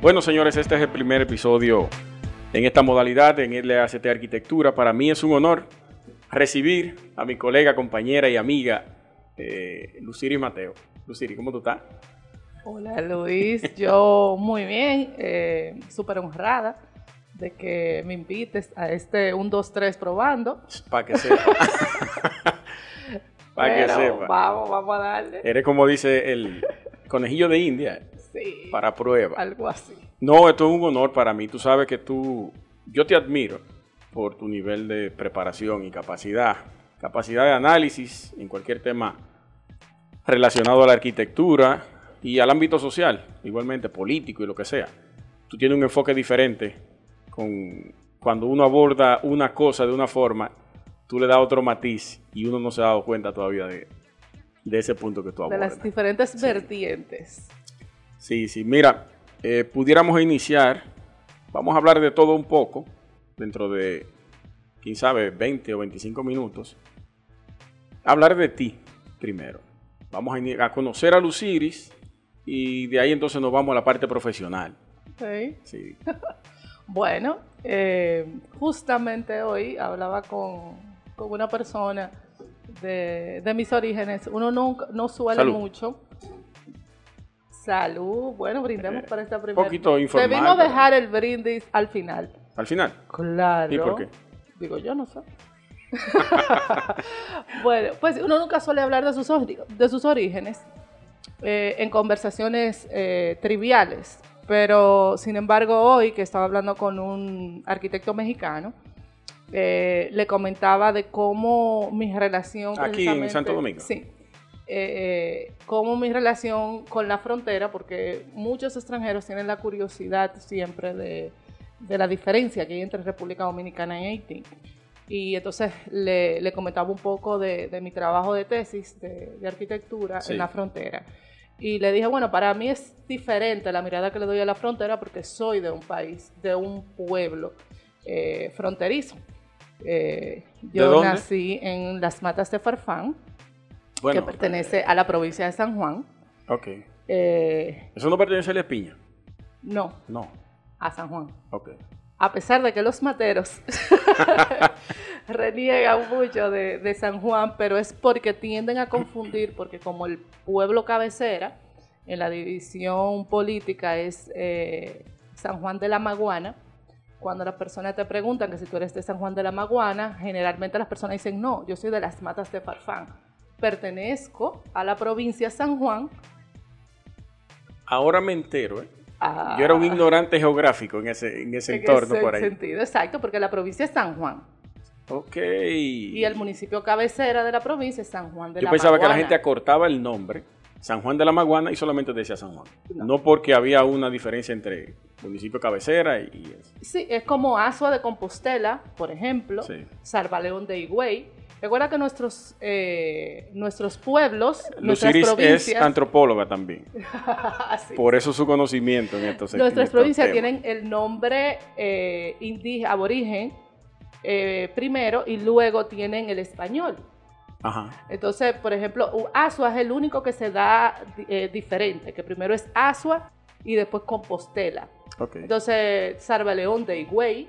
Bueno, señores, este es el primer episodio en esta modalidad en LACT Arquitectura. Para mí es un honor recibir a mi colega, compañera y amiga eh, Luciri Mateo. Luciri, ¿cómo tú estás? Hola Luis, yo muy bien, eh, súper honrada de que me invites a este 1, 2, 3 probando. Para que sepa. Para que sepa. Vamos, vamos a darle. Eres como dice el conejillo de India, Sí, para prueba. algo así. No, esto es un honor para mí. Tú sabes que tú, yo te admiro por tu nivel de preparación y capacidad, capacidad de análisis en cualquier tema relacionado a la arquitectura y al ámbito social, igualmente político y lo que sea. Tú tienes un enfoque diferente con cuando uno aborda una cosa de una forma, tú le das otro matiz y uno no se ha dado cuenta todavía de, de ese punto que tú De abordas. las diferentes vertientes. Sí, sí. Mira, eh, pudiéramos iniciar. Vamos a hablar de todo un poco dentro de, quién sabe, 20 o 25 minutos. Hablar de ti primero. Vamos a, conocer a Luciris y de ahí entonces nos vamos a la parte profesional. Ok. Sí. Bueno, eh, justamente hoy hablaba con, con una persona de, de mis orígenes. Uno nunca, no suele Salud. mucho. Salud. Bueno, brindemos Eh, para esta primera. poquito informal, Debimos pero- dejar el brindis al final. Al final. Claro. ¿Y por qué? Digo, yo no sé. bueno, pues uno nunca suele hablar de sus, de sus orígenes eh, en conversaciones eh, triviales, pero sin embargo hoy que estaba hablando con un arquitecto mexicano, eh, le comentaba de cómo mi relación... Aquí en Santo Domingo. Sí. Eh, cómo mi relación con la frontera, porque muchos extranjeros tienen la curiosidad siempre de, de la diferencia que hay entre República Dominicana y Haití. Y entonces le, le comentaba un poco de, de mi trabajo de tesis de, de arquitectura Sí. en la frontera. Y le dije, bueno, para mí es diferente la mirada que le doy a la frontera porque soy de un país, de un pueblo eh, fronterizo. Eh, yo nací en las matas de Farfán, Bueno, que pertenece a la provincia de San Juan. Ok. Eh, ¿Eso no pertenece a la espiña? no, No. a San Juan. Ok. A pesar de que los materos reniegan mucho de, de San Juan, pero es porque tienden a confundir, porque como el pueblo cabecera en la división política es eh, San Juan de la Maguana, cuando las personas te preguntan que si tú eres de San Juan de la Maguana, generalmente las personas dicen, no, yo soy de las matas de Farfán. Pertenezco a la provincia San Juan. Ahora me entero, ¿eh? a- Yo era un ignorante geográfico en ese, en ese en entorno ese por ahí. sentido, exacto, porque la provincia es San Juan. Ok. Y el municipio cabecera de la provincia es San Juan de Yo la pensaba que la gente acortaba el nombre, San Juan de la Maguana, y solamente decía San Juan. No, No. porque había una diferencia entre municipio cabecera y, y eso. Sí, es como Asua de Compostela, por ejemplo, Sí. Salvaleón de Higüey. Recuerda que nuestros, eh, nuestros pueblos, nuestras Luciris es provincias, antropóloga también. Por eso su conocimiento en estos nuestras provincias tienen el nombre eh, indígena, aborigen eh, primero y luego tienen el español. Ajá. Entonces, por ejemplo, Asua es el único que se da eh, diferente, que primero es Asua y después Compostela. Ok. Entonces, Sarvaleón de Higüey,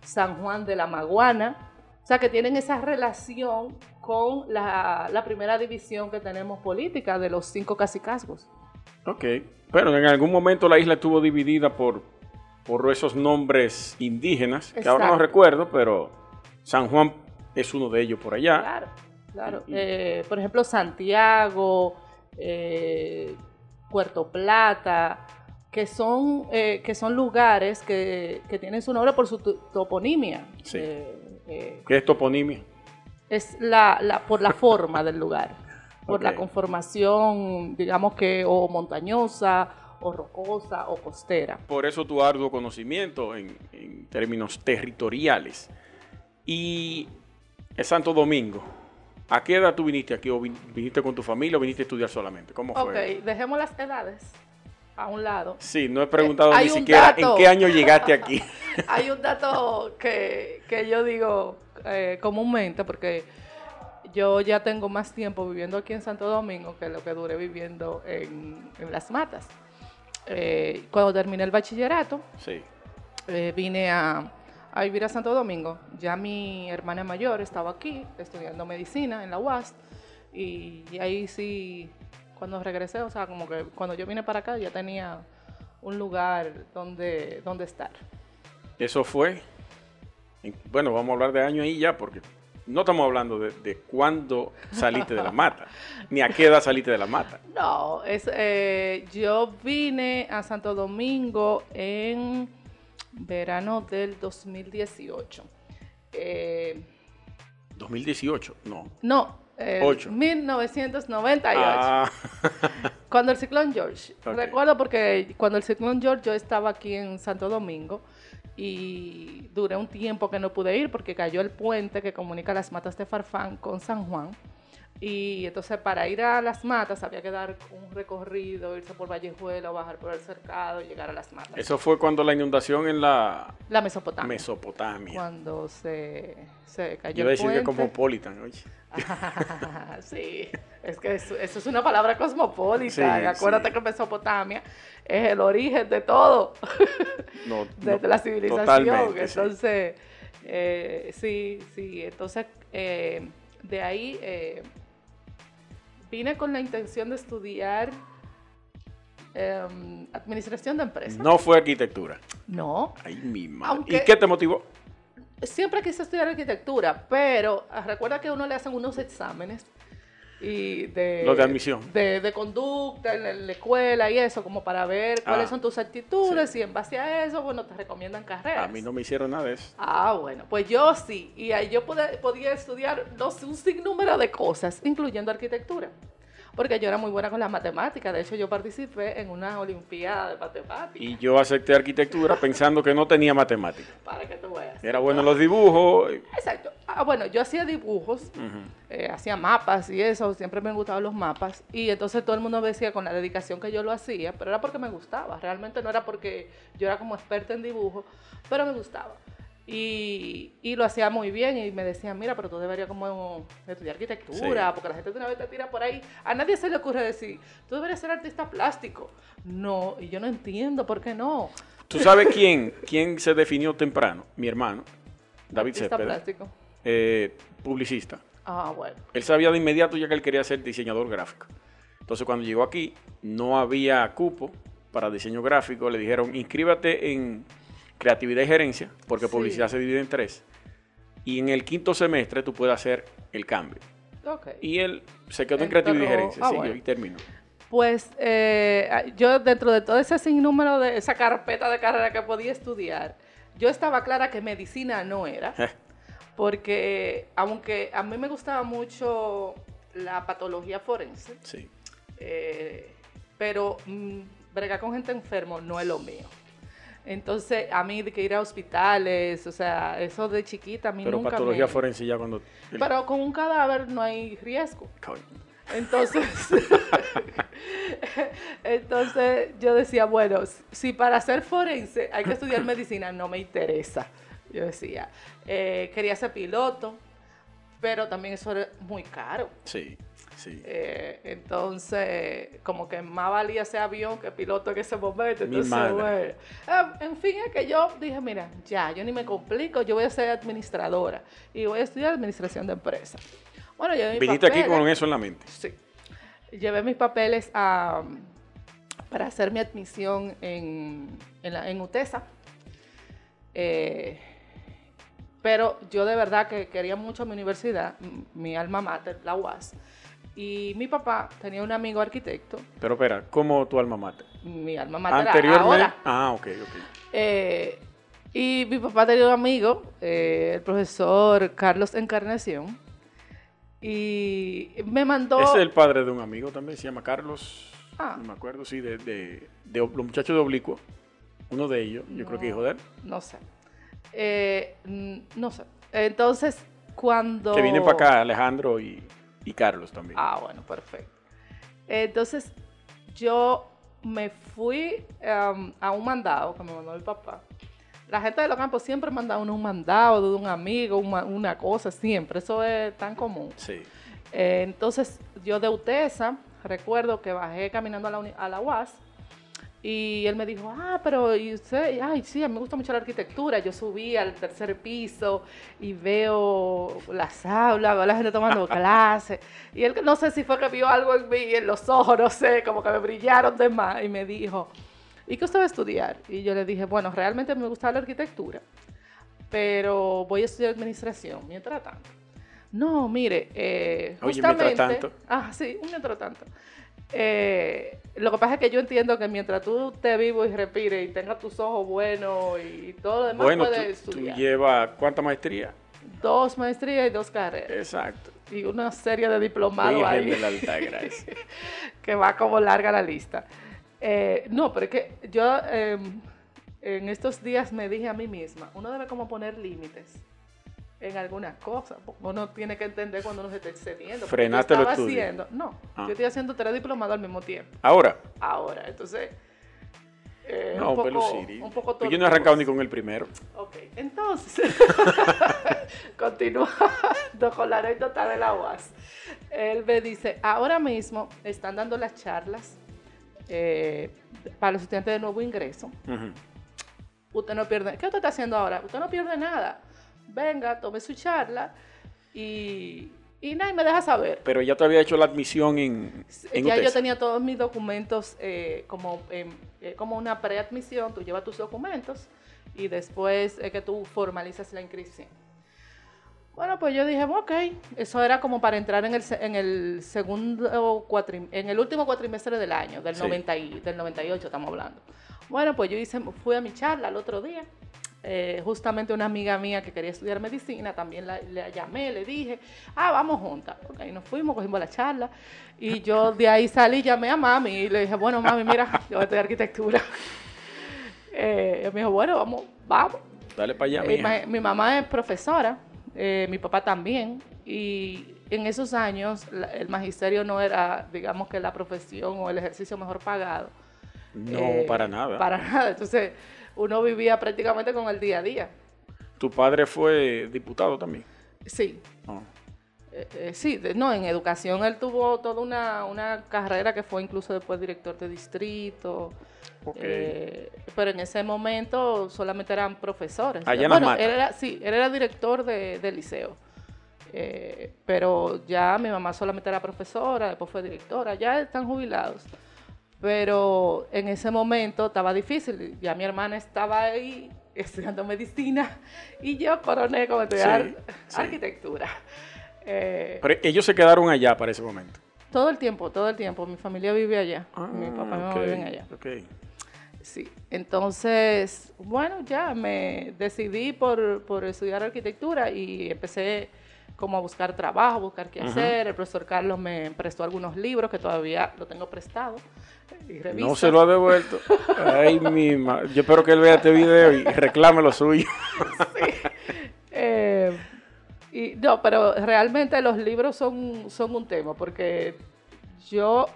San Juan de la Maguana, sea que tienen esa relación con la, la primera división que tenemos política de los cinco cacicazgos. Ok. Pero en algún momento la isla estuvo dividida por, por esos nombres indígenas, que ahora no Exacto. recuerdo, pero San Juan es uno de ellos por allá. Claro, claro. Y- Eh, por ejemplo, Santiago, eh, Puerto Plata, que son, eh, que son lugares que, que tienen su nombre por su to- toponimia. Sí. Eh, eh, ¿Qué es toponimia? es la, la- por la forma del lugar, por la Ok. conformación, digamos que o montañosa, o rocosa, o costera. Por eso tu arduo conocimiento en, en términos territoriales. Y es Santo Domingo. ¿A qué edad tú viniste aquí? ¿O vin- viniste con tu familia o viniste a estudiar solamente? ¿Cómo Ok, fue? dejemos las edades a un lado. Sí, no he preguntado Eh, ni siquiera dato. en qué año llegaste aquí. Hay un dato que, que yo digo eh, comúnmente, porque yo ya tengo más tiempo viviendo aquí en Santo Domingo que lo que duré viviendo en, en Las Matas. eh, cuando terminé el bachillerato, Sí. vine a, a vivir a Santo Domingo. Ya mi hermana mayor estaba aquí estudiando medicina en la UAS y ahí sí, cuando regresé, o sea, como que cuando yo vine para acá ya tenía un lugar donde, donde estar. Eso fue. en- Bueno, vamos a hablar de año ahí ya, porque no estamos hablando de, de cuándo saliste de la mata, ni a qué edad saliste de la mata. No, es, eh, yo vine a Santo Domingo en verano del 2018. Eh, 2018, no. no, eh, Ocho. 1998. Ah, Cuando el ciclón George. Recuerdo porque cuando el ciclón George yo estaba aquí en Santo Domingo y duré un tiempo que no pude ir porque cayó el puente que comunica las matas de Farfán con San Juan. Y entonces para ir a las matas había que dar un recorrido, irse por Vallejuelo, bajar por el cercado, llegar a las matas. eso fue cuando la inundación en la La Mesopotamia. Mesopotamia. Cuando se, se cayó Yo iba a decir que puente. Cosmopolitan, oye. sí, es que eso, eso es una palabra cosmopolita. Sí, y acuérdate sí. que Mesopotamia es el origen de todo, No, desde no, la civilización. sí. Entonces, eh, sí, sí. Entonces, eh, de ahí eh, vine con la intención de estudiar em, administración de empresas. No fue arquitectura. No, Ay, mi madre. Aunque- ¿Y qué te motivó? Siempre quise estudiar arquitectura, pero ah, recuerda que a uno le hacen unos exámenes y de, admisión. de, de conducta en la, en la escuela y eso, como para ver cuáles Ah, son tus actitudes sí. y en base a eso, bueno, te recomiendan carreras. A mí no me hicieron nada de eso. Ah, bueno, pues yo sí, y ahí yo podía estudiar no sé, un sinnúmero de cosas, incluyendo arquitectura. Porque yo era muy buena con las matemáticas, de hecho yo participé en una olimpiada de matemáticas, Y yo acepté arquitectura pensando que no tenía matemáticas. para que tú veas. Era bueno en los dibujos. Exacto. Ah, bueno, yo hacía dibujos, eh, hacía mapas y eso, siempre me gustaban los mapas. Y entonces todo el mundo me decía con la dedicación que yo lo hacía, pero era porque me gustaba. Realmente no era porque yo era como experta en dibujo, pero me gustaba. Y, y lo hacía muy bien y me decían, mira, pero tú deberías como estudiar arquitectura, Sí. porque la gente de una vez te tira por ahí. A nadie se le ocurre decir, tú deberías ser artista plástico. No, y yo no entiendo por qué no. ¿Tú sabes quién, quién se definió temprano? Mi hermano, David artista Cepeda, plástico. eh, publicista. Ah, bueno. Él sabía de inmediato ya que él quería ser diseñador gráfico. Entonces cuando llegó aquí no había cupo para diseño gráfico. Le dijeron inscríbate en creatividad y gerencia porque Sí. publicidad se divide en tres. Y en el quinto semestre tú puedes hacer el cambio. Y él se quedó en creatividad y gerencia. ah, sí, bueno. y terminó. Pues eh, yo dentro de todo ese sinnúmero de esa carpeta de carrera que podía estudiar, yo estaba clara que medicina no era, porque aunque a mí me gustaba mucho la patología forense, sí. eh, pero mm, bregar con gente enfermo no es lo mío. Entonces, a mí de que ir a hospitales, o sea, eso de chiquita a mí Pero nunca patología me... forense ya cuando... Pero con un cadáver no hay riesgo. Coño. Entonces, entonces yo decía, bueno, si para ser forense hay que estudiar medicina, no me interesa. Yo decía, eh, quería ser piloto, pero también eso era muy caro. Sí, sí. Eh, entonces, como que más valía ese avión que piloto en ese momento. Entonces, bueno. Ah, en fin, es que yo dije, mira, ya, yo ni me complico, yo voy a ser administradora y voy a estudiar administración de empresas. Bueno, yo Viniste aquí con eso en la mente. Sí. Llevé mis papeles a, para hacer mi admisión en, en, la- en UTESA. Eh, pero yo de verdad que quería mucho mi universidad, mi alma mater, la UAS. Y mi papá tenía un amigo arquitecto, Pero espera, ¿cómo tu alma mater? mi alma mater Anteriormente. ahora. Ah, ok, ok. Eh, y mi papá tenía un amigo, eh, el profesor Carlos Encarnación, y me mandó... Ese es el padre de un amigo también, se llama Carlos. Ah. No me acuerdo, sí, de, de, de los muchachos de Oblicuo. Uno de ellos, yo creo que hijo de él. No sé. Eh, mm, no sé. Entonces, cuando... Que vienen para acá Alejandro y, y Carlos también. Ah, bueno, perfecto. Entonces, yo me fui em, a un mandado que me mandó mi papá. La gente de los campos siempre manda uno un mandado de un amigo, una, una cosa, siempre. Eso es tan común. Sí. Eh, entonces, yo de UTESA, recuerdo que bajé caminando a la, a la UAS Y él me dijo, ah, pero y usted, ay, sí, a mí me gusta mucho la arquitectura. Yo subí al tercer piso y veo las aulas, veo a la gente tomando clases. Y él, no sé si fue que vio algo en mí, en los ojos, no sé, como que me brillaron de más. Y me dijo, ¿y qué usted va a estudiar? Y yo le dije, bueno, realmente me gusta la arquitectura, pero voy a estudiar administración mientras tanto. No, mire, eh, Oye, mientras tanto. Ah, sí, mientras tanto. Eh, lo que pasa es que yo entiendo que mientras tú te vivo y respires y tengas tus ojos buenos y todo lo demás Bueno, puedes tú, tú estudiar. llevas cuánta maestría. Dos maestrías y dos carreras. Exacto. Y una serie de diplomados ahí de la Altagracia. que va como larga la lista. Eh, no, pero es que yo eh, en estos días me dije a mí misma, uno debe como poner límites en algunas cosas. Uno tiene que entender cuando uno se está excediendo. Frenaste estaba estudios. haciendo, no, Ah. yo estoy haciendo tres diplomados al mismo tiempo. Ahora, Ahora, entonces... eh, no, un poco, pero sí. un poco Yo no he arrancado ni con el primero. Ok, entonces, continuando con la anécdota de la UAS. Él me dice, ahora mismo están dando las charlas eh, para los estudiantes de nuevo ingreso. Usted no pierde, ¿qué usted está haciendo ahora? Usted no pierde nada. Venga, tome su charla y, y nadie me deja saber. Pero ya te había hecho la admisión en, en ya yo tenía todos mis documentos eh, como, em, eh, como una preadmisión, tú llevas tus documentos y después es que tú formalizas la inscripción. Bueno, pues yo dije, ok, eso era como para entrar en el, en el segundo en el último cuatrimestre del año, del, Sí. 90 y- del 98 estamos hablando. Bueno, pues yo hice, fui a mi charla el otro día. Eh, justamente una amiga mía que quería estudiar medicina, también la, la llamé, le dije, ah, vamos juntas. Ok, nos fuimos, cogimos la charla. Y yo de ahí salí, llamé a mami y le dije, bueno, mami, mira, yo voy a estudiar arquitectura. Eh, y me dijo, bueno, vamos, vamos. Dale para allá, Eh, mi mamá es profesora, eh, mi papá también, y en esos años la- el magisterio no era, digamos que la profesión o el ejercicio mejor pagado. No, Eh, para nada. Para nada. Entonces, uno vivía prácticamente con el día a día. Tu padre fue diputado también. Sí. No. eh, eh, sí, de- no, en educación él tuvo toda una, una carrera que fue incluso después director de distrito. Ok. Eh, pero en ese momento solamente eran profesores. Allá en bueno, Las él era, sí, él era director de, del liceo. Eh, pero ya mi mamá solamente era profesora, después fue directora, ya están jubilados. Pero en ese momento estaba difícil. Ya mi hermana estaba ahí estudiando medicina y yo coroné como estudiar Sí, sí. arquitectura. Eh, Pero ellos se quedaron allá para ese momento. todo el tiempo, todo el tiempo. Mi familia vive allá. mi Ah, papá y mi mamá ok, viven allá. Sí, entonces, bueno, ya me decidí por, por estudiar arquitectura y empecé como a buscar trabajo, buscar qué hacer. El profesor Carlos me prestó algunos libros que todavía lo tengo prestado. Y No se lo ha devuelto. Ay, mi ma- Yo espero que él vea este video y reclame lo suyo. Eh, y, no, pero realmente los libros son, son un tema, porque yo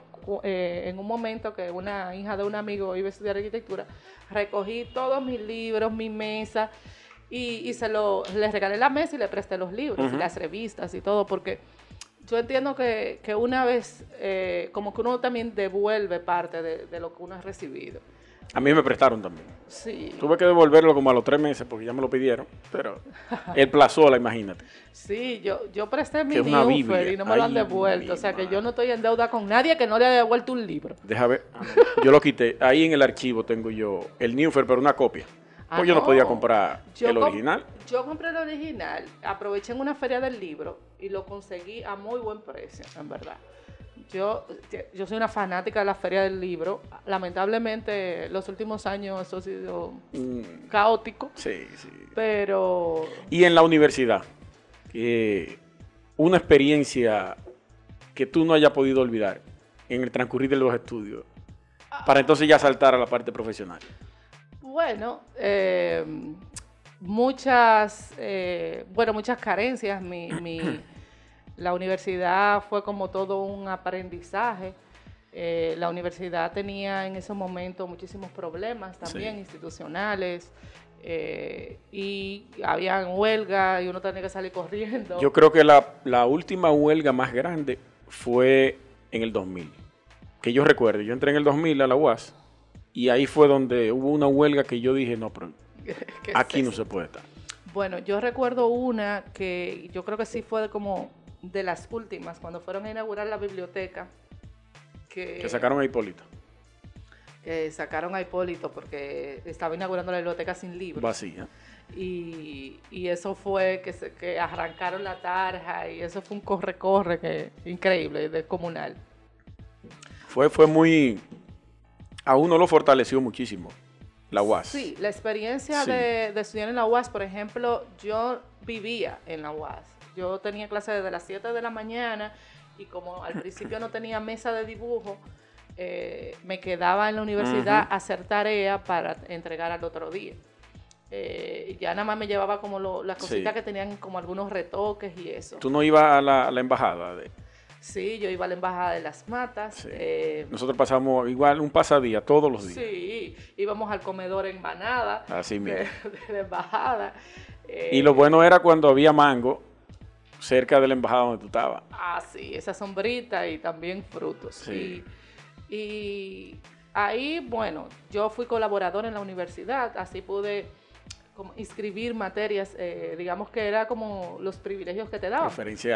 eh, en un momento que una hija de un amigo iba a estudiar arquitectura, recogí todos mis libros, mi mesa, y, y se lo, les regalé la mesa y le presté los libros y las revistas y todo, porque yo entiendo que, que una vez, eh, como que uno también devuelve parte de, de lo que uno ha recibido. A mí me prestaron también. Sí. Tuve que devolverlo como a los tres meses porque ya me lo pidieron. Pero el plazola, imagínate. Sí, yo, yo presté mi Biblia. y no me lo han devuelto. O sea que yo no estoy en deuda con nadie que no le haya devuelto un libro. Deja ver. Yo lo quité. Ahí en el archivo tengo yo el Newfer, pero una copia. Ah, Pues yo no, no. podía comprar Yo el original. Yo compré el original, aproveché en una feria del libro y lo conseguí a muy buen precio, en verdad. Yo, yo soy una fanática de la feria del libro. Lamentablemente, los últimos años eso ha sido Mm, caótico, sí, sí. pero Y en la universidad, que una experiencia que tú no hayas podido olvidar en el transcurrir de los estudios, para entonces ya saltar a la parte profesional. Bueno, eh, muchas, eh, bueno, muchas carencias. Mi, mi- la universidad fue como todo un aprendizaje. Eh, la universidad tenía en ese momento muchísimos problemas también Sí. institucionales eh, y habían huelga y uno tenía que salir corriendo. Yo creo que la, la última huelga más grande fue en el 2000. Que yo recuerdo, yo entré en el 2000 a la UAS Y ahí fue donde hubo una huelga que yo dije, no, pero ¿Qué es aquí no se puede estar. Bueno, yo recuerdo una que yo creo que sí fue como de las últimas, cuando fueron a inaugurar la biblioteca, que, Que sacaron a Hipólito. que sacaron a Hipólito porque estaba inaugurando la biblioteca sin libros. Vacía. Y, y eso fue que, se, que arrancaron la tarja y eso fue un corre-corre que increíble, de comunal. Fue, fue muy... A uno lo fortaleció muchísimo. La UAS. Sí, la experiencia Sí. De, de estudiar en la UAS, por ejemplo, yo vivía en la UAS. Yo tenía clase desde las 7 de la mañana y como al principio no tenía mesa de dibujo, eh, me quedaba en la universidad a hacer tarea para entregar al otro día. Eh, ya nada más me llevaba como lo- las Sí. cositas que tenían como algunos retoques y eso. Tú no ibas a la, a la embajada. de- Sí, yo iba a la Embajada de las Matas. Sí. eh, Nosotros pasamos igual un pasadía todos los días. sí, íbamos al comedor en Manada Así mismo. de, de la Embajada. eh, Y lo bueno era cuando había mango cerca de la embajada donde tú estabas. Ah, sí, esa sombrita y también frutos. Sí. Y, y ahí, bueno, yo fui colaborador en la universidad, así pude como inscribir materias, eh, digamos que era como los privilegios que te daban.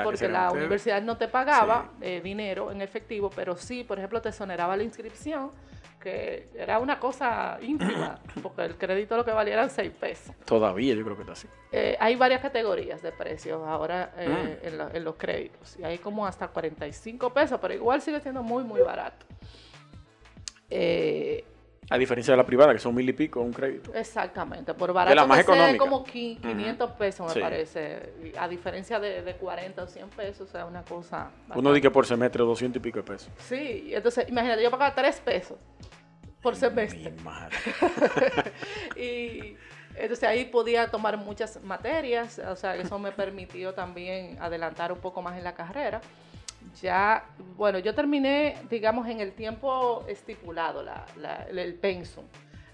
Porque la universidad no te pagaba eh, dinero en efectivo, pero sí, por ejemplo, te exoneraba la inscripción, que era una cosa ínfima, porque el crédito lo que valía eran 6 pesos. Todavía yo creo que está así. Eh, hay varias categorías de precios ahora Mm. en, la- en los créditos. Y hay como hasta 45 pesos, pero igual sigue siendo muy, muy barato. Eh, A diferencia de la privada, que son mil y pico un crédito. exactamente, por barato la más que sea, económica. como qui- 500 pesos me Sí. parece. A diferencia de, de 40 o 100 pesos, o sea, una cosa... Uno dice que por semestre 200 y pico de pesos. Sí, entonces imagínate, yo pagaba 3 pesos por semestre. Mi madre. y entonces ahí podía tomar muchas materias, o sea, eso me permitió también adelantar un poco más en la carrera. Ya, bueno, yo terminé, digamos, en el tiempo estipulado, la, la- el pensum.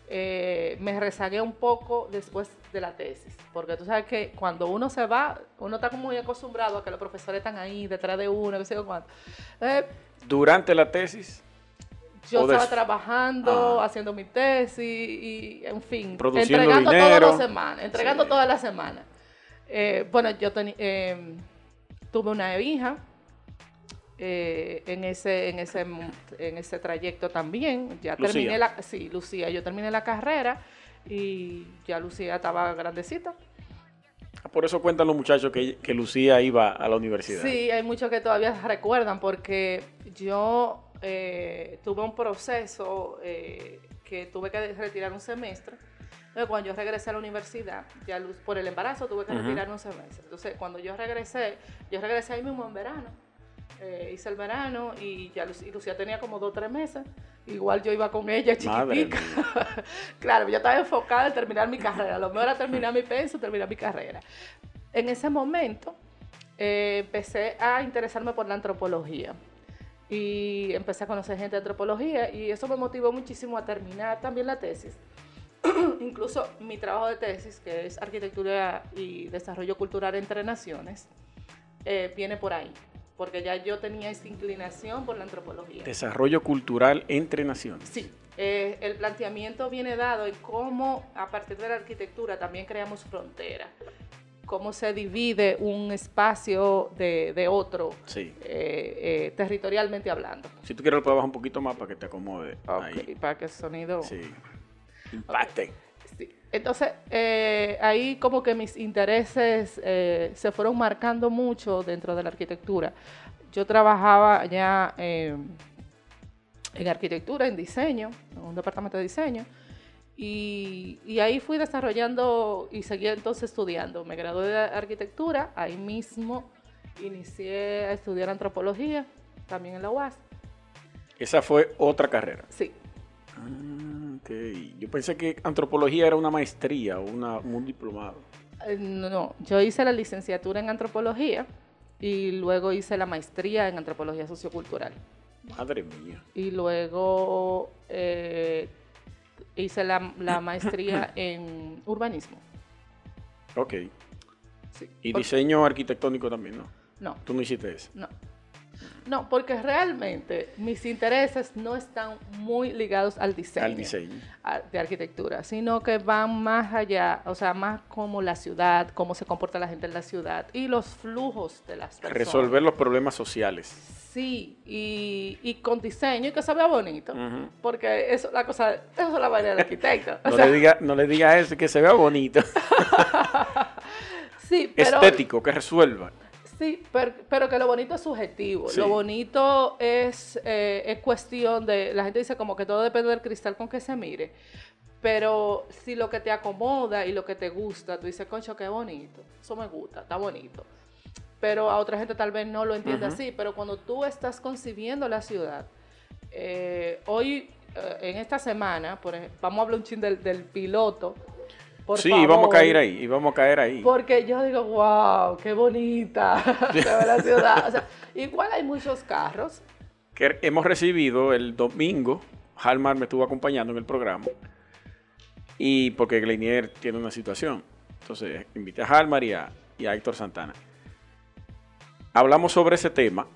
Eh, me rezagué un poco después de la tesis, porque tú sabes que cuando uno se va, uno está como muy acostumbrado a que los profesores están ahí detrás de uno, qué sé yo cuánto. Eh, Durante la tesis, yo des- estaba trabajando, Ah. haciendo mi tesis y, en fin, Produciendo entregando dinero. todas las semanas, entregando Sí. todas las semanas. Eh, bueno, yo eh, tuve una hija eh, en ese en ese en ese trayecto también. Ya Lucía. terminé la sí, Lucía, yo terminé la carrera y ya Lucía estaba grandecita. por eso cuentan los muchachos que, que Lucía iba a la universidad. Sí, hay muchos que todavía recuerdan porque yo eh, tuve un proceso eh, que tuve que retirar un semestre. Entonces, cuando yo regresé a la universidad, ya por el embarazo tuve que retirar un semestre. Entonces, cuando yo regresé, yo regresé ahí mismo en verano. Eh, hice el verano y ya Luc- y Lucía tenía como dos o tres meses. Igual yo iba con ella chiquitica. claro, yo estaba enfocada en terminar mi carrera. Lo mejor era terminar mi penso, terminar mi carrera. En ese momento eh, empecé a interesarme por la antropología y empecé a conocer gente de antropología y eso me motivó muchísimo a terminar también la tesis. Incluso mi trabajo de tesis, que es arquitectura y desarrollo cultural entre naciones, eh, viene por ahí, porque ya yo tenía esa inclinación por la antropología. Desarrollo cultural entre naciones. Sí, eh, el planteamiento viene dado en cómo a partir de la arquitectura también creamos fronteras, cómo se divide un espacio de, de otro, Sí. eh, eh, territorialmente hablando. Si tú quieres, lo puedes bajar un poquito más para que te acomode. ahí. Ok, para que el sonido... Sí. Impacte. Sí. Entonces, eh, ahí como que mis intereses eh, se fueron marcando mucho dentro de la arquitectura. Yo trabajaba ya eh, en arquitectura, en diseño, en un departamento de diseño, y, y ahí fui desarrollando y seguí entonces estudiando. Me gradué de arquitectura, ahí mismo inicié a estudiar antropología, también en la UAS. Esa fue otra carrera. Sí, Ah, ok. Yo pensé que antropología era una maestría o una, un diplomado. Eh, No, no, yo hice la licenciatura en antropología y luego hice la maestría en antropología sociocultural. Madre mía. Y luego eh, hice la, la maestría en urbanismo. Ok. Sí. Y diseño arquitectónico también, ¿no? No, Tú no hiciste eso. no. No, porque realmente mis intereses no están muy ligados al diseño, Al diseño. a- de arquitectura, sino que van más allá, o sea, más como la ciudad, cómo se comporta la gente en la ciudad y los flujos de las personas. Resolver los problemas sociales. Sí, y, y con diseño y que se vea bonito, porque eso la cosa, eso es la vaina del arquitecto. No sea, le diga, no le diga eso, que se vea bonito. sí, pero, Estético, que resuelva. Sí, pero, pero que lo bonito es subjetivo. Sí. Lo bonito es, eh, es cuestión de. La gente dice como que todo depende del cristal con que se mire. Pero si lo que te acomoda y lo que te gusta, tú dices, concho, qué bonito. Eso me gusta, está bonito. Pero a otra gente tal vez no lo entiende así. Pero cuando tú estás concibiendo la ciudad, eh, hoy, eh, en esta semana, por ej- vamos a hablar un chin del, del piloto. Por sí, vamos a favor. caer ahí, y vamos a caer ahí. Porque yo digo, wow, qué bonita la ciudad. O sea, igual hay muchos carros. Que hemos recibido el domingo, Halmar me estuvo acompañando en el programa, y porque Gleinier tiene una situación. Entonces, invité a Halmar y a, y a Héctor Santana. Hablamos sobre ese tema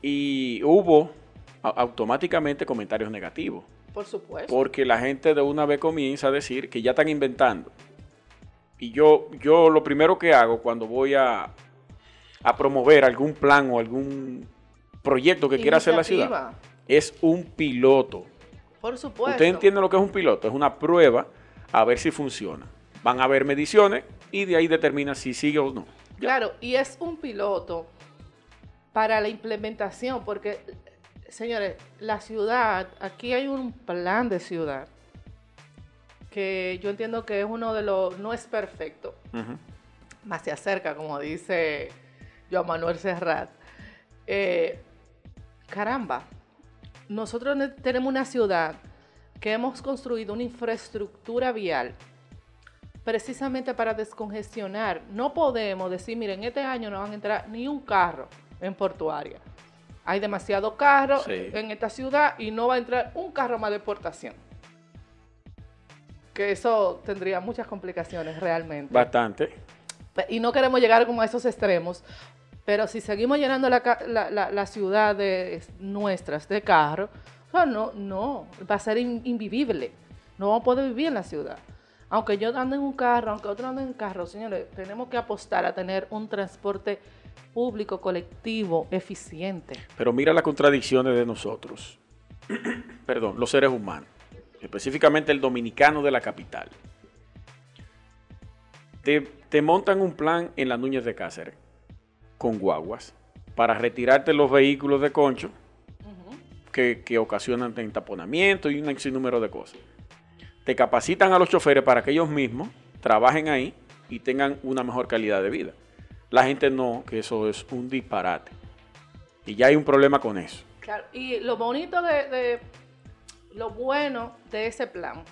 y hubo a- automáticamente comentarios negativos. Por supuesto. Porque la gente de una vez comienza a decir que ya están inventando. Y yo, yo lo primero que hago cuando voy a, a promover algún plan o algún proyecto que quiera hacer la ciudad es un piloto. Por supuesto. Usted entiende lo que es un piloto, es una prueba a ver si funciona. Van a haber mediciones y de ahí determina si sigue o no. Claro, y es un piloto para la implementación, porque, señores, la ciudad, aquí hay un plan de ciudad que yo entiendo que es uno de los, no es perfecto, más se acerca, como dice Joan Manuel Serrat. Eh, caramba, nosotros ne- tenemos una ciudad que hemos construido una infraestructura vial precisamente para descongestionar. No podemos decir, miren, este año no van a entrar ni un carro en portuaria. Hay demasiado carro Sí. en esta ciudad y no va a entrar un carro más de exportación. Que eso tendría muchas complicaciones realmente. Bastante. Y no queremos llegar como a esos extremos, pero si seguimos llenando la, la, la- la ciudad de nuestras de carros, o sea, no, no, va a ser in- invivible. No vamos a poder vivir en la ciudad. Aunque yo ande en un carro, aunque otro ande en carro, señores, tenemos que apostar a tener un transporte público, colectivo, eficiente. Pero mira las contradicciones de nosotros. Perdón, los seres humanos. Específicamente el dominicano de la capital. Te, te montan un plan en las Núñez de Cáceres con guaguas para retirarte los vehículos de concho que, que ocasionan entaponamiento y un sinnúmero de cosas. Te capacitan a los choferes para que ellos mismos trabajen ahí y tengan una mejor calidad de vida. La gente no, que eso es un disparate. Y ya hay un problema con eso. Claro, y lo bonito de, de- lo bueno de ese plan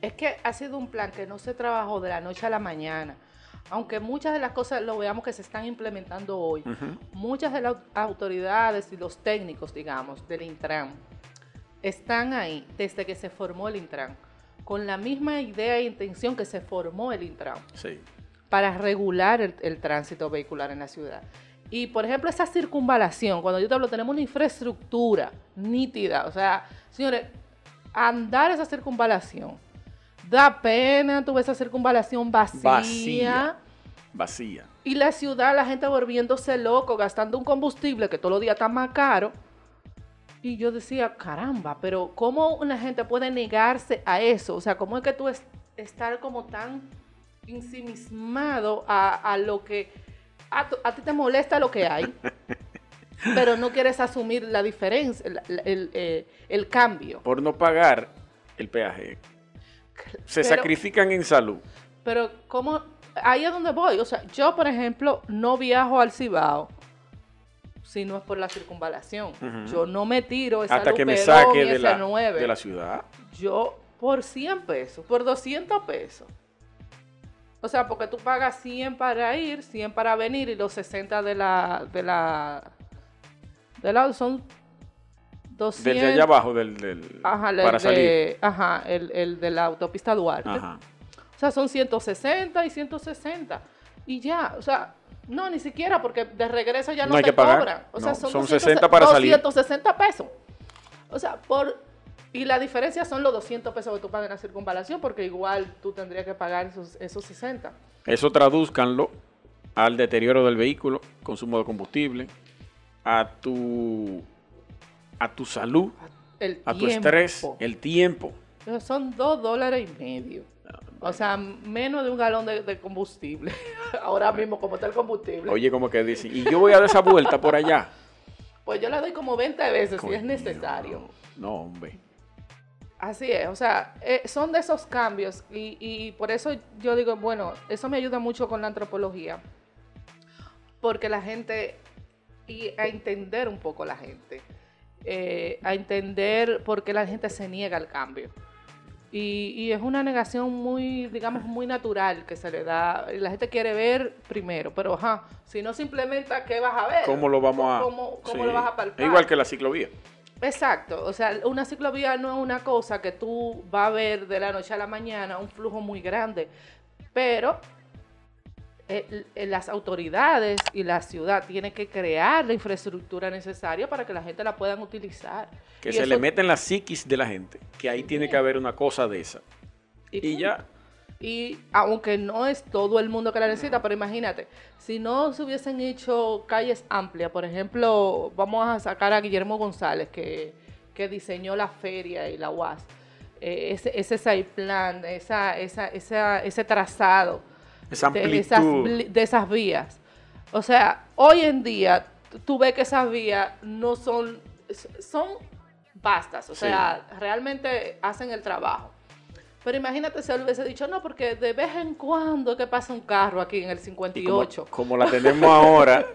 es que ha sido un plan que no se trabajó de la noche a la mañana. Aunque muchas de las cosas lo veamos que se están implementando hoy, muchas de las autoridades y los técnicos, digamos, del Intran están ahí desde que se formó el Intran, con la misma idea e intención que se formó el Intran Sí. Para regular el, el tránsito vehicular en la ciudad. Y, por ejemplo, esa circunvalación, cuando yo te hablo, tenemos una infraestructura nítida. O sea, señores, andar esa circunvalación, da pena, tú ves esa circunvalación vacía, Vacía. Vacía. y la ciudad, la gente volviéndose loco, gastando un combustible que todos los días está más caro. Y yo decía, caramba, pero ¿cómo una gente puede negarse a eso? O sea, ¿cómo es que tú es, estar como tan ensimismado a, a lo que... A, ti te molesta lo que hay, pero no quieres asumir la diferencia, el, eh, el cambio. Por no pagar el peaje. Se Pero- sacrifican en salud. Pero ¿cómo? Ahí es donde voy. O sea, yo, por ejemplo, no viajo al Cibao si no es por la circunvalación. Yo no me tiro esa Hasta que me saque de la, 9. de la ciudad. Yo por 100 pesos, por 200 pesos. O sea, porque tú pagas 100 para ir, 100 para venir y los 60 de la... De la, de la son 200... Desde allá abajo del, del- Ajá, el para de, salir. Ajá, el, el de la autopista Duarte. Ajá. O sea, son 160 y 160. Y ya, o sea, No, ni siquiera, porque de regreso ya no, No hay te que pagar. cobran. O sea, No, son, son 200 60 para salir. 260 pesos. O sea, por... Y la diferencia son los 200 pesos que tú pagas en la circunvalación, porque igual tú tendrías que pagar esos, esos 60. Eso traduzcanlo al deterioro del vehículo, consumo de combustible, a tu, a tu salud, El a tu estrés, el tiempo. Pero Son dos dólares y medio. O sea, menos de un galón de, de combustible. Ahora mismo, como está el combustible. Oye, como que dicen, y yo voy a dar esa vuelta por allá. Pues yo la doy como 20 veces si es necesario. No, hombre. Así es, o sea, eh, son de esos cambios y, y por eso yo digo, bueno, eso me ayuda mucho con la antropología, porque la gente, y a entender un poco la gente, eh, a entender por qué la gente se niega al cambio. Y, y es una negación muy, digamos, muy natural que se le da. La gente quiere ver primero, pero ajá, si no se implementa, ¿qué vas a ver? ¿Cómo lo vamos a...? ¿Cómo, cómo Sí. lo vas a palpar? Igual que la ciclovía. Exacto, o sea, una ciclovía no es una cosa que tú vas a ver de la noche a la mañana, un flujo muy grande, pero eh, eh, las autoridades y la ciudad tienen que crear la infraestructura necesaria para que la gente la puedan utilizar. Que Y se eso- le mete en la psiquis de la gente. Que ahí tiene que haber una cosa de esa. Y ya. Y aunque no es todo el mundo que la necesita, pero imagínate, si no se hubiesen hecho calles amplias, por ejemplo, vamos a sacar a Guillermo González, que, que diseñó la feria y la UAS, eh, ese, ese site plan, esa, esa, esa, ese trazado Esa de esas, de esas vías. O sea, hoy en día tú ves que esas vías no son, son vastas, o Sí. sea, realmente hacen el trabajo. Pero imagínate si él hubiese dicho, no, porque de vez en cuando que pasa un carro aquí en el Y como, 58. como la tenemos ahora,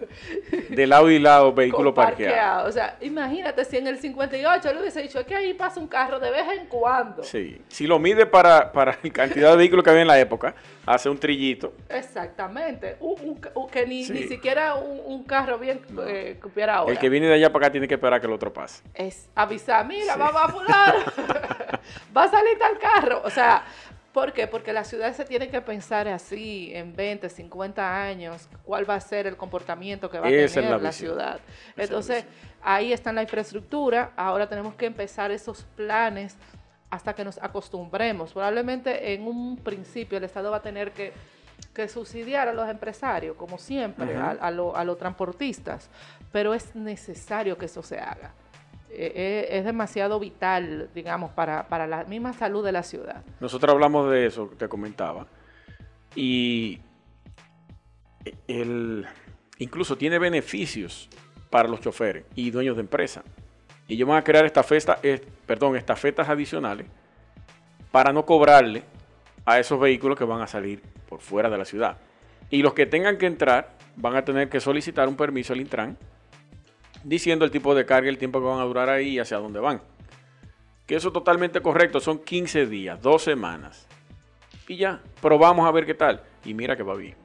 de lado y lado, vehículo parqueado. parqueado. O sea, imagínate si en el 58 él hubiese dicho, es que ahí pasa un carro de vez en cuando. Sí. Si lo mide para, para la cantidad de vehículos que había en la época, hace un trillito. Exactamente. Un, que ni, Sí. ni siquiera un, un carro bien eh, que hubiera ahora. El que viene de allá para acá tiene que esperar que el otro pase. es avisar, mira, va a fulano, va a salir tal carro. O sea, ¿por qué? Porque la ciudad se tiene que pensar así, en 20, 50 años, cuál va a ser el comportamiento que va a Esa tener la ciudad. Entonces, ahí está la infraestructura, ahora tenemos que empezar esos planes hasta que nos acostumbremos. Probablemente en un principio el Estado va a tener que, que subsidiar a los empresarios, como siempre, a, a lo- a los transportistas, pero es necesario que eso se haga. Eh, eh, es demasiado vital, digamos, para, para la misma salud de la ciudad. Nosotros hablamos de eso, te comentaba. Y el, incluso tiene beneficios para los choferes y dueños de empresa. Y ellos van a crear esta festa, eh, perdón, estafetas adicionales para no cobrarle a esos vehículos que van a salir por fuera de la ciudad. Y los que tengan que entrar van a tener que solicitar un permiso al Intran diciendo el tipo de carga, el tiempo que van a durar ahí y hacia dónde van. Que eso es totalmente correcto, son 15 días, dos semanas. Y ya, probamos a ver qué tal. Y mira que va bien.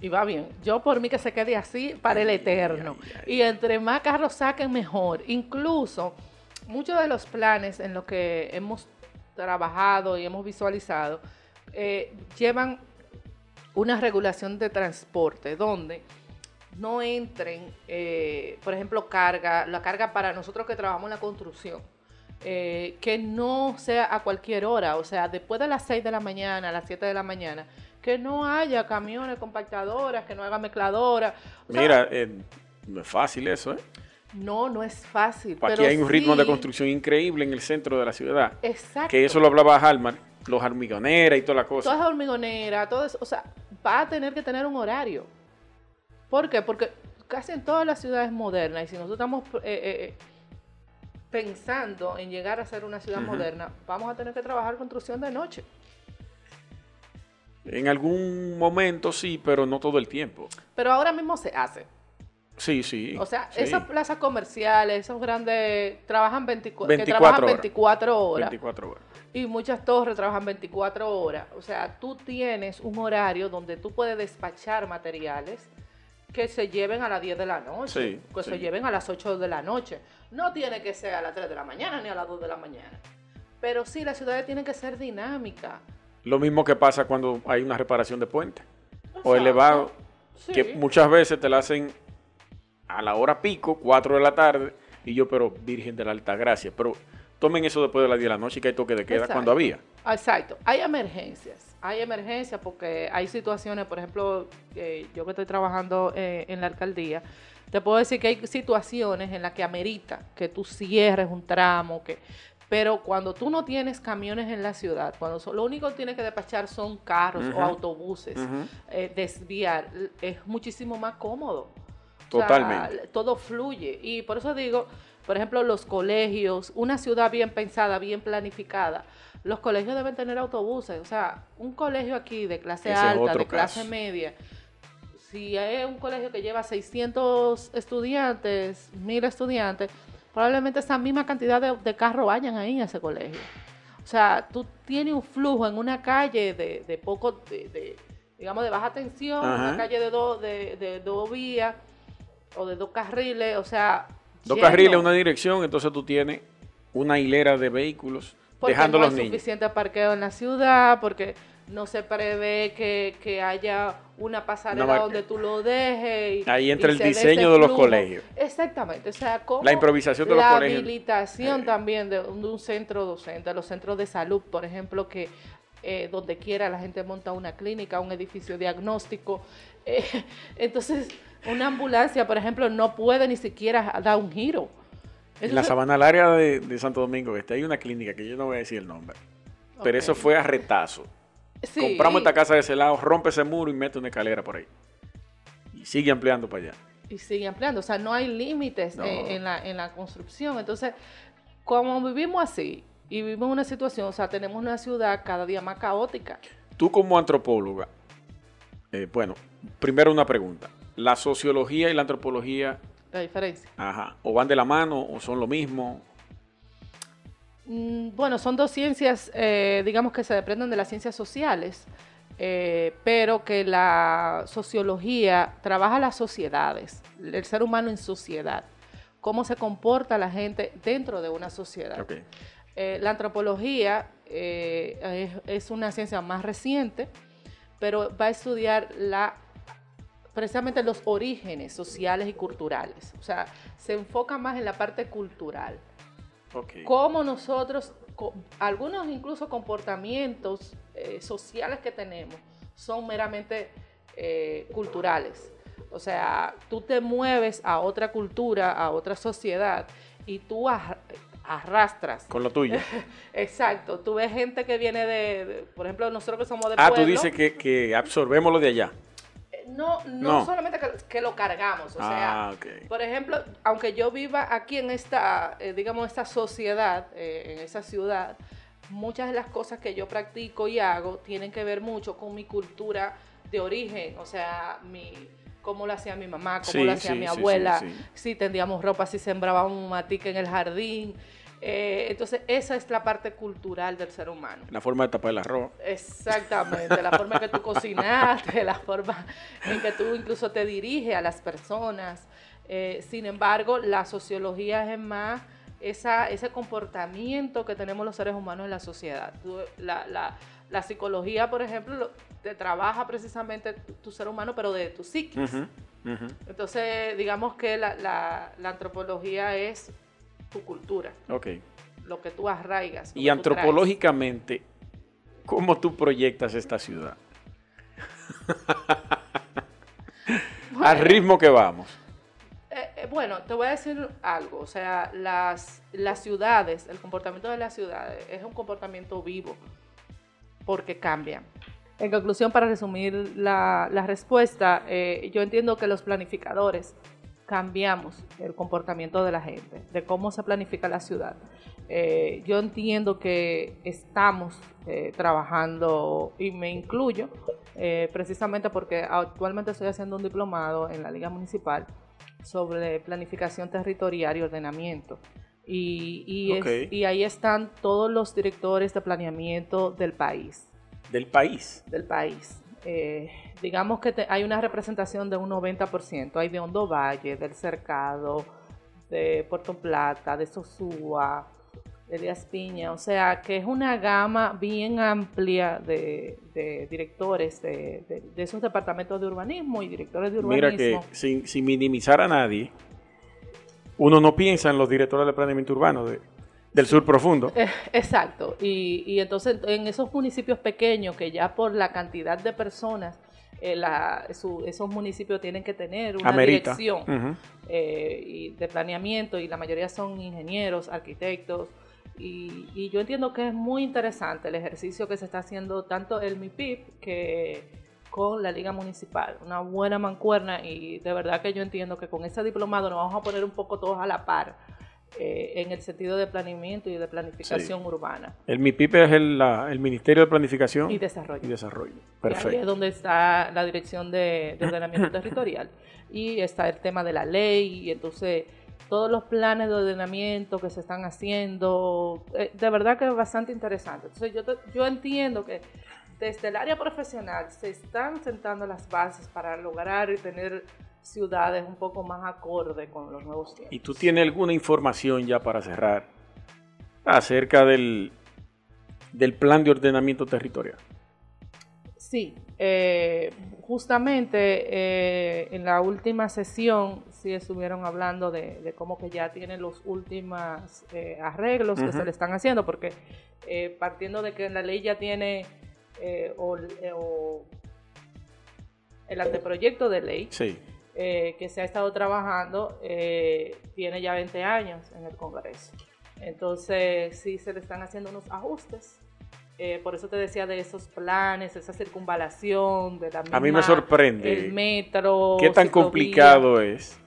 Y va bien. Yo por mí que se quede así para el eterno. Y entre más carros saquen, mejor. Incluso muchos de los planes en los que hemos trabajado y hemos visualizado eh, llevan una regulación de transporte donde no entren, eh, por ejemplo, carga, la carga para nosotros que trabajamos en la construcción, eh, que no sea a cualquier hora, o sea, después de las 6 de la mañana, a las 7 de la mañana, que no haya camiones compactadoras, que no haya mezcladoras. Mira, eh, no es fácil eso, ¿eh? no, no es fácil. Aquí pero hay un ritmo de construcción increíble en el centro de la ciudad. Exacto. Que eso lo hablaba Halmar, los hormigoneras y toda la cosa. Toda esa hormigonera, todo eso, o sea, va a tener que tener un horario. ¿Por qué? Porque casi en todas las ciudades modernas, y si nosotros estamos eh, eh, eh, pensando en llegar a ser una ciudad moderna, vamos a tener que trabajar construcción de noche. En algún momento sí, pero no todo el tiempo. Pero ahora mismo se hace. Sí, sí. O sea, sí. esas plazas comerciales, esos grandes, trabajan 24, que 24 trabajan horas. 24 horas. 24 horas. Y muchas torres trabajan 24 horas. O sea, tú tienes un horario donde tú puedes despachar materiales que se lleven a las 10 de la noche, Sí, que sí. se lleven a las 8 de la noche. No tiene que ser a las 3 de la mañana ni a las 2 de la mañana. Pero sí, las ciudades tienen que ser dinámicas. Lo mismo que pasa cuando hay una reparación de puente. O elevado. que muchas veces te la hacen a la hora pico, 4 de la tarde, y yo, pero Virgen de la Alta Gracia, pero tomen eso después de las 10 de la noche, que hay toque de queda cuando había. Exacto, hay emergencias, hay emergencias porque hay situaciones, por ejemplo, yo que estoy trabajando eh, en la alcaldía, te puedo decir que hay situaciones en las que amerita que tú cierres un tramo, que pero cuando tú no tienes camiones en la ciudad, cuando lo único que tienes que despachar son carros o autobuses, eh, desviar, es muchísimo más cómodo. Totalmente. todo fluye. Y por eso digo, por ejemplo, los colegios, una ciudad bien pensada, bien planificada, los colegios deben tener autobuses. O sea, un colegio aquí de clase alta, de clase media, si hay un colegio que lleva 600 estudiantes, 1000 estudiantes, probablemente esa misma cantidad de, carros vayan ahí a ese colegio. O sea, tú tienes un flujo en una calle de, poco, de, digamos, de baja tensión, una calle de dos de, dos vías o de dos carriles, o sea... Dos carriles, una dirección, entonces tú tienes una hilera de vehículos dejando no los hay suficiente parqueo en la ciudad, porque no se prevé que, haya una pasarela donde tú lo dejes. ahí entra el diseño de los colegios. Exactamente, o sea, como la improvisación de los colegios. La habilitación también de, un centro docente, los centros de salud, por ejemplo, que eh, donde quiera la gente monta una clínica, un edificio diagnóstico. Eh, entonces, una ambulancia, por ejemplo, no puede ni siquiera dar un giro. En la sabana área de, Santo Domingo Este hay una clínica que yo no voy a decir el nombre, pero eso fue a retazo. Compramos esta casa de ese lado, rompe ese muro y mete una escalera por ahí. Y sigue ampliando para allá. Y sigue ampliando. O sea, no hay límites en, la, en la construcción. Entonces, como vivimos así y vivimos una situación, o sea, tenemos una ciudad cada día más caótica. Tú como antropóloga, eh, bueno, primero una pregunta. ¿La sociología y la antropología... La diferencia. Ajá. ¿O van de la mano o son lo mismo? Mm, bueno, son dos ciencias, eh, digamos que se desprenden de las ciencias sociales, eh, pero que la sociología trabaja las sociedades, el ser humano en sociedad, cómo se comporta la gente dentro de una sociedad. Eh, la antropología es, una ciencia más reciente, pero va a estudiar la precisamente los orígenes sociales y culturales. O sea, se enfoca más en la parte cultural. Cómo nosotros, algunos incluso comportamientos eh, sociales que tenemos son meramente eh, culturales. O sea, tú te mueves a otra cultura, a otra sociedad y tú arrastras. Con lo tuyo. Exacto. Tú ves gente que viene de, por ejemplo, nosotros que somos de Ah, tú dices que, que absorbemos lo de allá no, no, solamente que, lo cargamos, o ah, sea, por ejemplo, aunque yo viva aquí en esta, eh, digamos, esta sociedad, eh, en esa ciudad, muchas de las cosas que yo practico y hago tienen que ver mucho con mi cultura de origen, o sea, mi cómo lo hacía mi mamá, cómo lo hacía mi abuela, si tendíamos ropa, si sembrábamos un matique en el jardín, eh, entonces, esa es la parte cultural del ser humano. La forma de tapar el arroz. Exactamente, la forma en que tú cocinaste, la forma en que tú incluso te diriges a las personas. Eh, sin embargo, la sociología es más esa, ese comportamiento que tenemos los seres humanos en la sociedad. la, psicología, por ejemplo, te trabaja precisamente tu, ser humano, pero de tu psiquis. Entonces, digamos que la antropología es tu cultura. Ok. Lo que tú arraigas. Y antropológicamente, ¿cómo tú proyectas esta ciudad? Al ritmo que vamos. Eh, eh, bueno, te voy a decir algo. O sea, las, las ciudades, el comportamiento de las ciudades es un comportamiento vivo porque cambian. En conclusión, para resumir la, respuesta, eh, yo entiendo que los planificadores cambiamos el comportamiento de la gente, de cómo se planifica la ciudad. Eh, yo entiendo que estamos eh, trabajando, y me incluyo, eh, precisamente porque actualmente estoy haciendo un diplomado en la Liga Municipal sobre planificación territorial y ordenamiento. Y, y ahí están todos los directores de planeamiento del país. ¿Del país? Del país. Eh, digamos que hay una representación de un 90%. Hay de Hondo Valle, del Cercado, de Puerto Plata, de Sosúa, Elías Piña, o sea que es una gama bien amplia de, directores de, esos departamentos de urbanismo y directores de urbanismo. Mira que sin, sin minimizar a nadie, uno no piensa en los directores de planeamiento urbano de, del sur profundo. Eh, exacto. Y, y, entonces en esos municipios pequeños que ya por la cantidad de personas, eh, esos municipios tienen que tener una dirección eh, de planeamiento y la mayoría son ingenieros, arquitectos. Y, y, yo entiendo que es muy interesante el ejercicio que se está haciendo tanto el MIPIP que con la Liga Municipal. Una buena mancuerna y de verdad que yo entiendo que con ese diplomado nos vamos a poner un poco todos a la par eh, en el sentido de planeamiento y de planificación urbana. El MIPIP es el, el, Ministerio de Planificación y Desarrollo. Y Desarrollo. Perfecto. es donde está la Dirección de, Ordenamiento Territorial. Y está el tema de la ley y entonces todos los planes de ordenamiento que se están haciendo. Eh, de verdad que es bastante interesante. Entonces yo, yo entiendo que desde el área profesional se están sentando las bases para lograr y tener ciudades un poco más acorde con los nuevos tiempos. ¿Y tú tienes alguna información ya para cerrar acerca del, del plan de ordenamiento territorial? Sí, eh, justamente eh, en la última sesión sí estuvieron hablando de, cómo que ya tienen los últimos eh, arreglos que se le están haciendo, porque partiendo de que la ley ya tiene o, el anteproyecto de ley, sí. Eh, que se ha estado trabajando eh, tiene ya 20 años en el Congreso. Entonces, sí se le están haciendo unos ajustes. Eh, por eso te decía de esos planes, esa circunvalación, de la A mí me sorprende. El metro. ¿Qué tan complicado es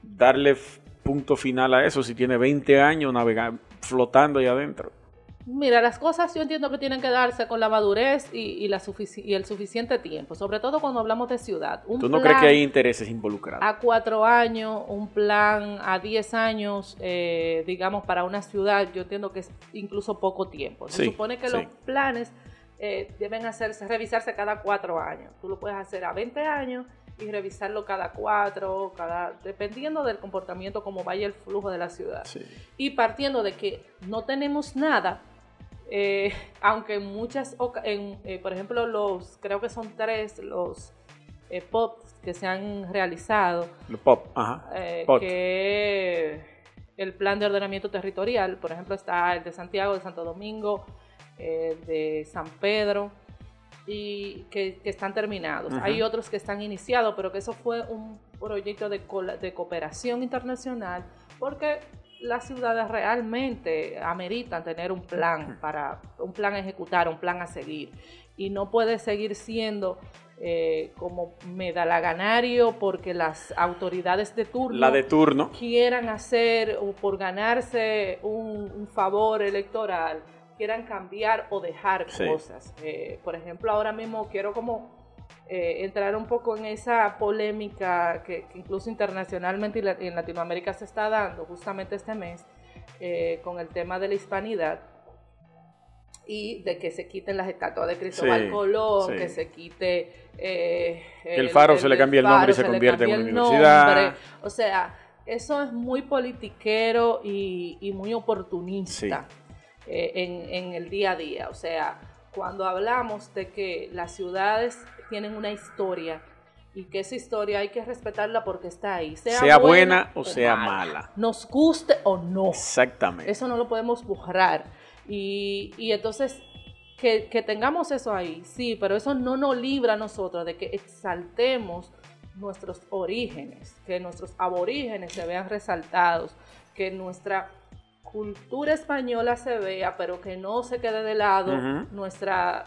darle punto final a eso si tiene 20 años navegando, flotando ahí adentro? Mira, las cosas yo entiendo que tienen que darse con la madurez y, la y el suficiente tiempo, sobre todo cuando hablamos de ciudad. ¿Tú no crees que hay intereses involucrados? A cuatro años, un plan a diez años, eh, digamos, para una ciudad, yo entiendo que es incluso poco tiempo. Se supone que los planes eh, deben hacerse, revisarse cada cuatro años. Tú lo puedes hacer a 20 años y revisarlo cada cuatro, cada, dependiendo del comportamiento, como vaya el flujo de la ciudad. Y partiendo de que no tenemos nada, eh, aunque muchas, en, eh, por ejemplo, los, creo que son tres los eh, POPs que se han realizado. Los POP, ajá. que el plan de ordenamiento territorial, por ejemplo, está el de Santiago, de Santo Domingo, de San Pedro, y que, están terminados. Hay otros que están iniciados, pero que eso fue un proyecto de, de cooperación internacional, porque las ciudades realmente ameritan tener un plan para un plan a ejecutar, un plan a seguir. Y no puede seguir siendo eh, como medalaganario porque las autoridades de turno, la de turno. quieran hacer o por ganarse un, favor electoral quieran cambiar o dejar cosas. Eh, por ejemplo, ahora mismo quiero como eh, entrar un poco en esa polémica que, incluso internacionalmente y, en Latinoamérica se está dando justamente este mes eh, con el tema de la hispanidad y de que se quiten las estatuas de Cristóbal Colón, que se quite... Eh, el, faro se le cambia el nombre y se, convierte en una universidad. O sea, eso es muy politiquero y, muy oportunista en, en el día a día. O sea, cuando hablamos de que las ciudades tienen una historia y que esa historia hay que respetarla porque está ahí. Sea, buena, o, sea mala. Nos guste o no. Exactamente. Eso no lo podemos borrar. Y, entonces, que, que, tengamos eso ahí, sí, pero eso no nos libra a nosotros de que exaltemos nuestros orígenes, que nuestros aborígenes se vean resaltados, que nuestra cultura española se vea, pero que no se quede de lado nuestra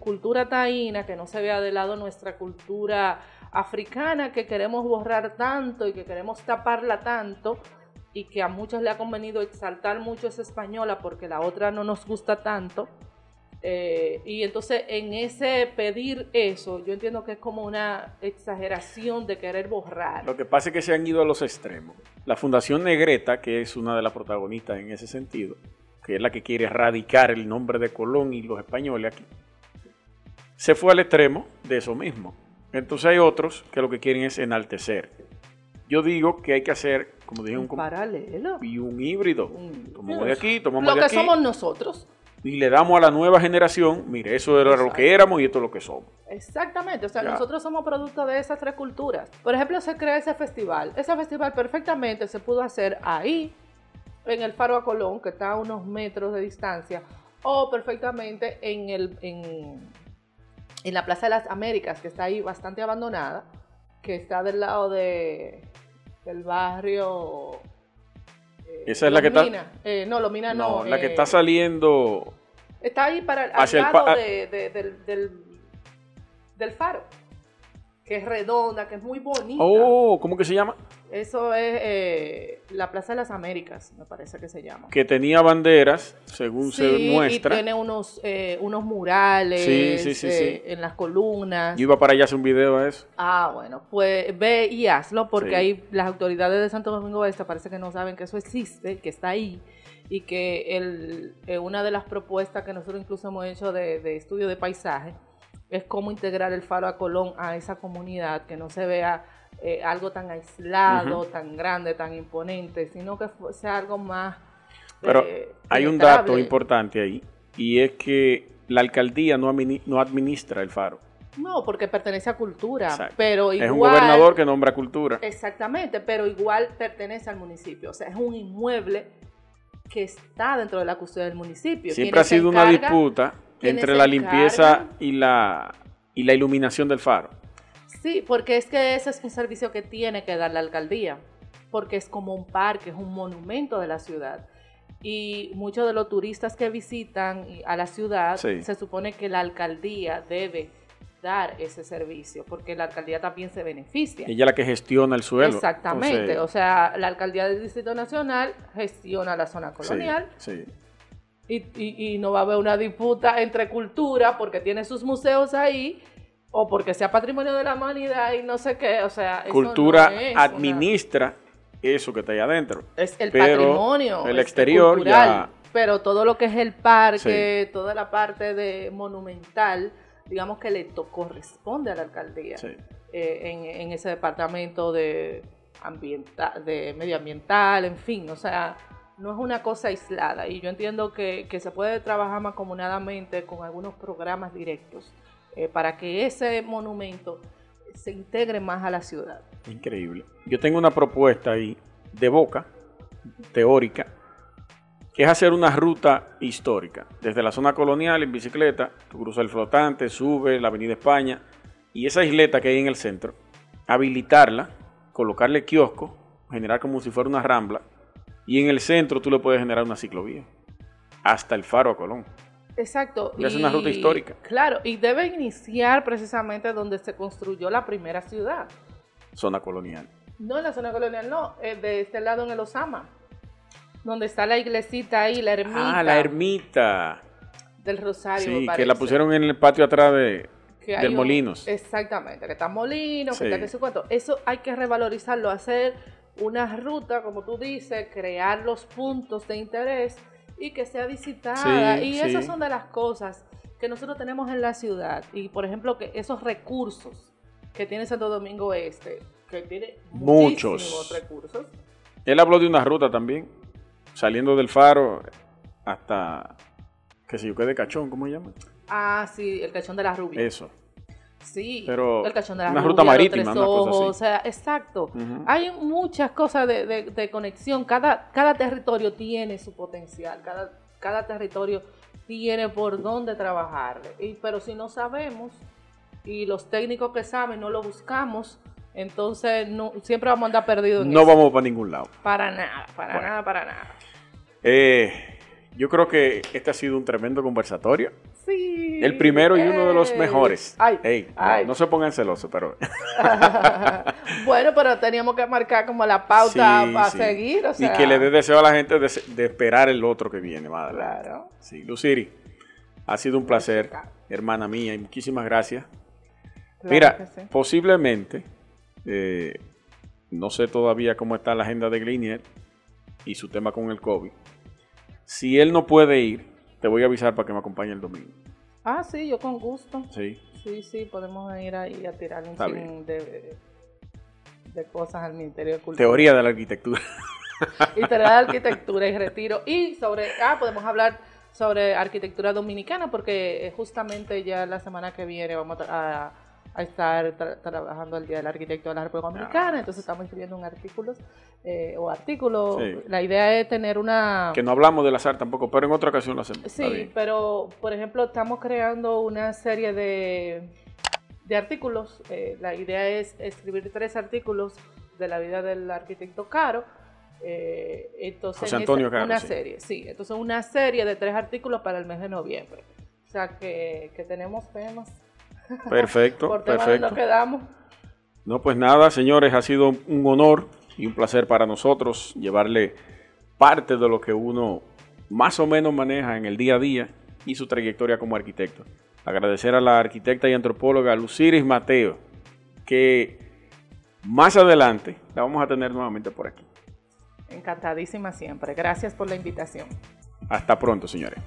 cultura taína, que no se vea de lado nuestra cultura africana que queremos borrar tanto y que queremos taparla tanto y que a muchos le ha convenido exaltar mucho esa española porque la otra no nos gusta tanto. Eh, y entonces en ese pedir eso, yo entiendo que es como una exageración de querer borrar. Lo que pasa es que se han ido a los extremos. La Fundación Negreta, que es una de las protagonistas en ese sentido, que es la que quiere erradicar el nombre de Colón y los españoles aquí, se fue al extremo de eso mismo. Entonces hay otros que lo que quieren es enaltecer. Yo digo que hay que hacer como dije, un, paralelo. Y un híbrido. tomamos de aquí, tomamos Lo de que aquí. somos nosotros. Y le damos a la nueva generación, mire, eso era lo que éramos y esto es lo que somos. Exactamente, o sea, Ya. nosotros somos producto de esas tres culturas. Por ejemplo, se crea ese festival. Ese festival perfectamente se pudo hacer ahí, en el Faro a Colón, que está a unos metros de distancia, o perfectamente en, el, en, en la Plaza de las Américas, que está ahí bastante abandonada, que está del lado de, del barrio... eh, Esa es la que está-. Eh, no, Lomina no. No, la que eh, está saliendo. Está ahí para al Hacia el lado ah. de- de- del, del, del faro, que es redonda, que es muy bonita. Oh, ¿cómo que se llama? Eso es eh, la Plaza de las Américas, me parece que se llama. Que tenía banderas, según se muestra. y tiene unos, eh, unos murales Sí, sí, sí, eh, sí. en las columnas. Yo iba para allá a hacer un video a eso. Ah, bueno, pues ve y hazlo porque ahí las autoridades de Santo Domingo Este parece que no saben que eso existe, que está ahí y que el, eh, una de las propuestas que nosotros incluso hemos hecho de, de estudio de paisaje es cómo integrar el faro a Colón a esa comunidad, que no se vea eh, algo tan aislado, tan grande, tan imponente, sino que sea algo más... Pero eh, hay un dato importante ahí. Y es que la alcaldía no, admini- no administra el faro. No, porque pertenece a cultura, Exacto. pero igual... Es un gobernador que nombra cultura. Exactamente, pero igual pertenece al municipio. O sea, es un inmueble que está dentro de la custodia del municipio. Siempre ha sido una disputa entre la limpieza y la, y la iluminación del faro. Sí, porque es que ese es un servicio que tiene que dar la alcaldía, porque es como un parque, es un monumento de la ciudad. Y muchos de los turistas que visitan a la ciudad, Sí. se supone que la alcaldía debe dar ese servicio, porque la alcaldía también se beneficia. Ella es la que gestiona el suelo. Exactamente, Entonces, o sea, la alcaldía del Distrito Nacional gestiona la zona colonial sí. y, y- y no va a haber una disputa entre cultura porque tiene sus museos ahí o porque sea patrimonio de la humanidad y no sé qué, o sea, Cultura no es una- administra eso que está ahí adentro. es el pero patrimonio el este, exterior cultural, ya- pero todo lo que es el parque, toda la parte de monumental, digamos que le to- corresponde a la alcaldía Sí. eh, en, en ese departamento de, de medioambiental, en fin, o sea, no es una cosa aislada y yo entiendo que, que se puede trabajar más comunadamente con algunos programas directos eh, para que ese monumento se integre más a la ciudad. Increíble. Yo tengo una propuesta ahí de boca, teórica, es hacer una ruta histórica. Desde la zona colonial en bicicleta, tú cruzas el flotante, subes la Avenida España y esa isleta que hay en el centro, habilitarla, colocarle kiosco, generar como si fuera una rambla y en el centro tú le puedes generar una ciclovía hasta el faro a Colón. Exacto. Y es una ruta histórica. Claro, y debe iniciar precisamente donde se construyó la primera ciudad. Zona colonial. No en la zona colonial, no, eh, de este lado en el Osama, donde está la iglesita ahí, la ermita Ah, la ermita. del Rosario. Sí, que la pusieron en el patio atrás de, Que del un- Molinos. Exactamente, que está Molinos, que está que sé cuánto. Eso hay que revalorizarlo, hacer una ruta, como tú dices, crear los puntos de interés y que sea visitada. Sí, y sí. esas son de las cosas que nosotros tenemos en la ciudad. Y por ejemplo, que esos recursos que tiene Santo Domingo Este, que tiene Muchos. recursos. Él habló de una ruta también, saliendo del faro hasta, qué sé yo, qué de cachón, ¿cómo se llama? Ah, sí, el cachón de la rubia. Eso. Sí, Pero el cachón de la una rubia, ruta los marítima, tres una cosa ojos, así. o sea, exacto. Hay muchas cosas de, de- de conexión. Cada, cada territorio tiene su potencial. Cada, cada territorio tiene por dónde trabajar. Y, pero si no sabemos y los técnicos que saben no lo buscamos, entonces no, siempre vamos a andar perdidos. en No eso. vamos para ningún lado. Para nada, para Bueno. nada, para nada. Eh, yo creo que este ha sido un tremendo conversatorio. Sí. El primero y uno de los eh. mejores. Ay, Ey, ay. No, se pongan celosos, pero bueno, pero teníamos que marcar como la pauta Sí, para sí. seguir. O sea, y que le dé deseo a la gente de, de esperar el otro que viene, madre. Claro. Sí, Luciri, ha sido un placer, hermana mía, y muchísimas gracias. Claro Mira, sí. posiblemente, eh, no sé todavía cómo está la agenda de Glinier y su tema con el COVID. Si él no puede ir, te voy a avisar para que me acompañe el domingo. Ah, sí, yo con gusto. Sí, Sí, sí, podemos ir ahí a tirar un Está chin de, de cosas al Ministerio de Cultura. Teoría de la arquitectura. Historia de arquitectura y retiro. Y sobre, ah, podemos hablar sobre arquitectura dominicana porque eh, justamente ya la semana que viene vamos a, a estar trabajando el Día del Arquitecto de la República Dominicana, entonces estamos escribiendo un artículo eh, o artículo. La idea es tener una... Que no hablamos del azar tampoco, pero en otra ocasión lo hacemos. Sí, pero por ejemplo estamos creando una serie de, de artículos. Eh, la idea es escribir tres artículos de la vida del arquitecto Caro eh, entonces, José Antonio una serie, sí. Entonces, una serie de tres artículos para el mes de noviembre. O sea, que, tenemos temas. Perfecto, Por perfecto. quedamos. No, pues nada, señores, ha sido un honor y un placer para nosotros llevarle parte de lo que uno más o menos maneja en el día a día y su trayectoria como arquitecto. Agradecer a la arquitecta y antropóloga Luciris Mateo, que más adelante la vamos a tener nuevamente por aquí. Encantadísima siempre. Gracias por la invitación. Hasta pronto, señores.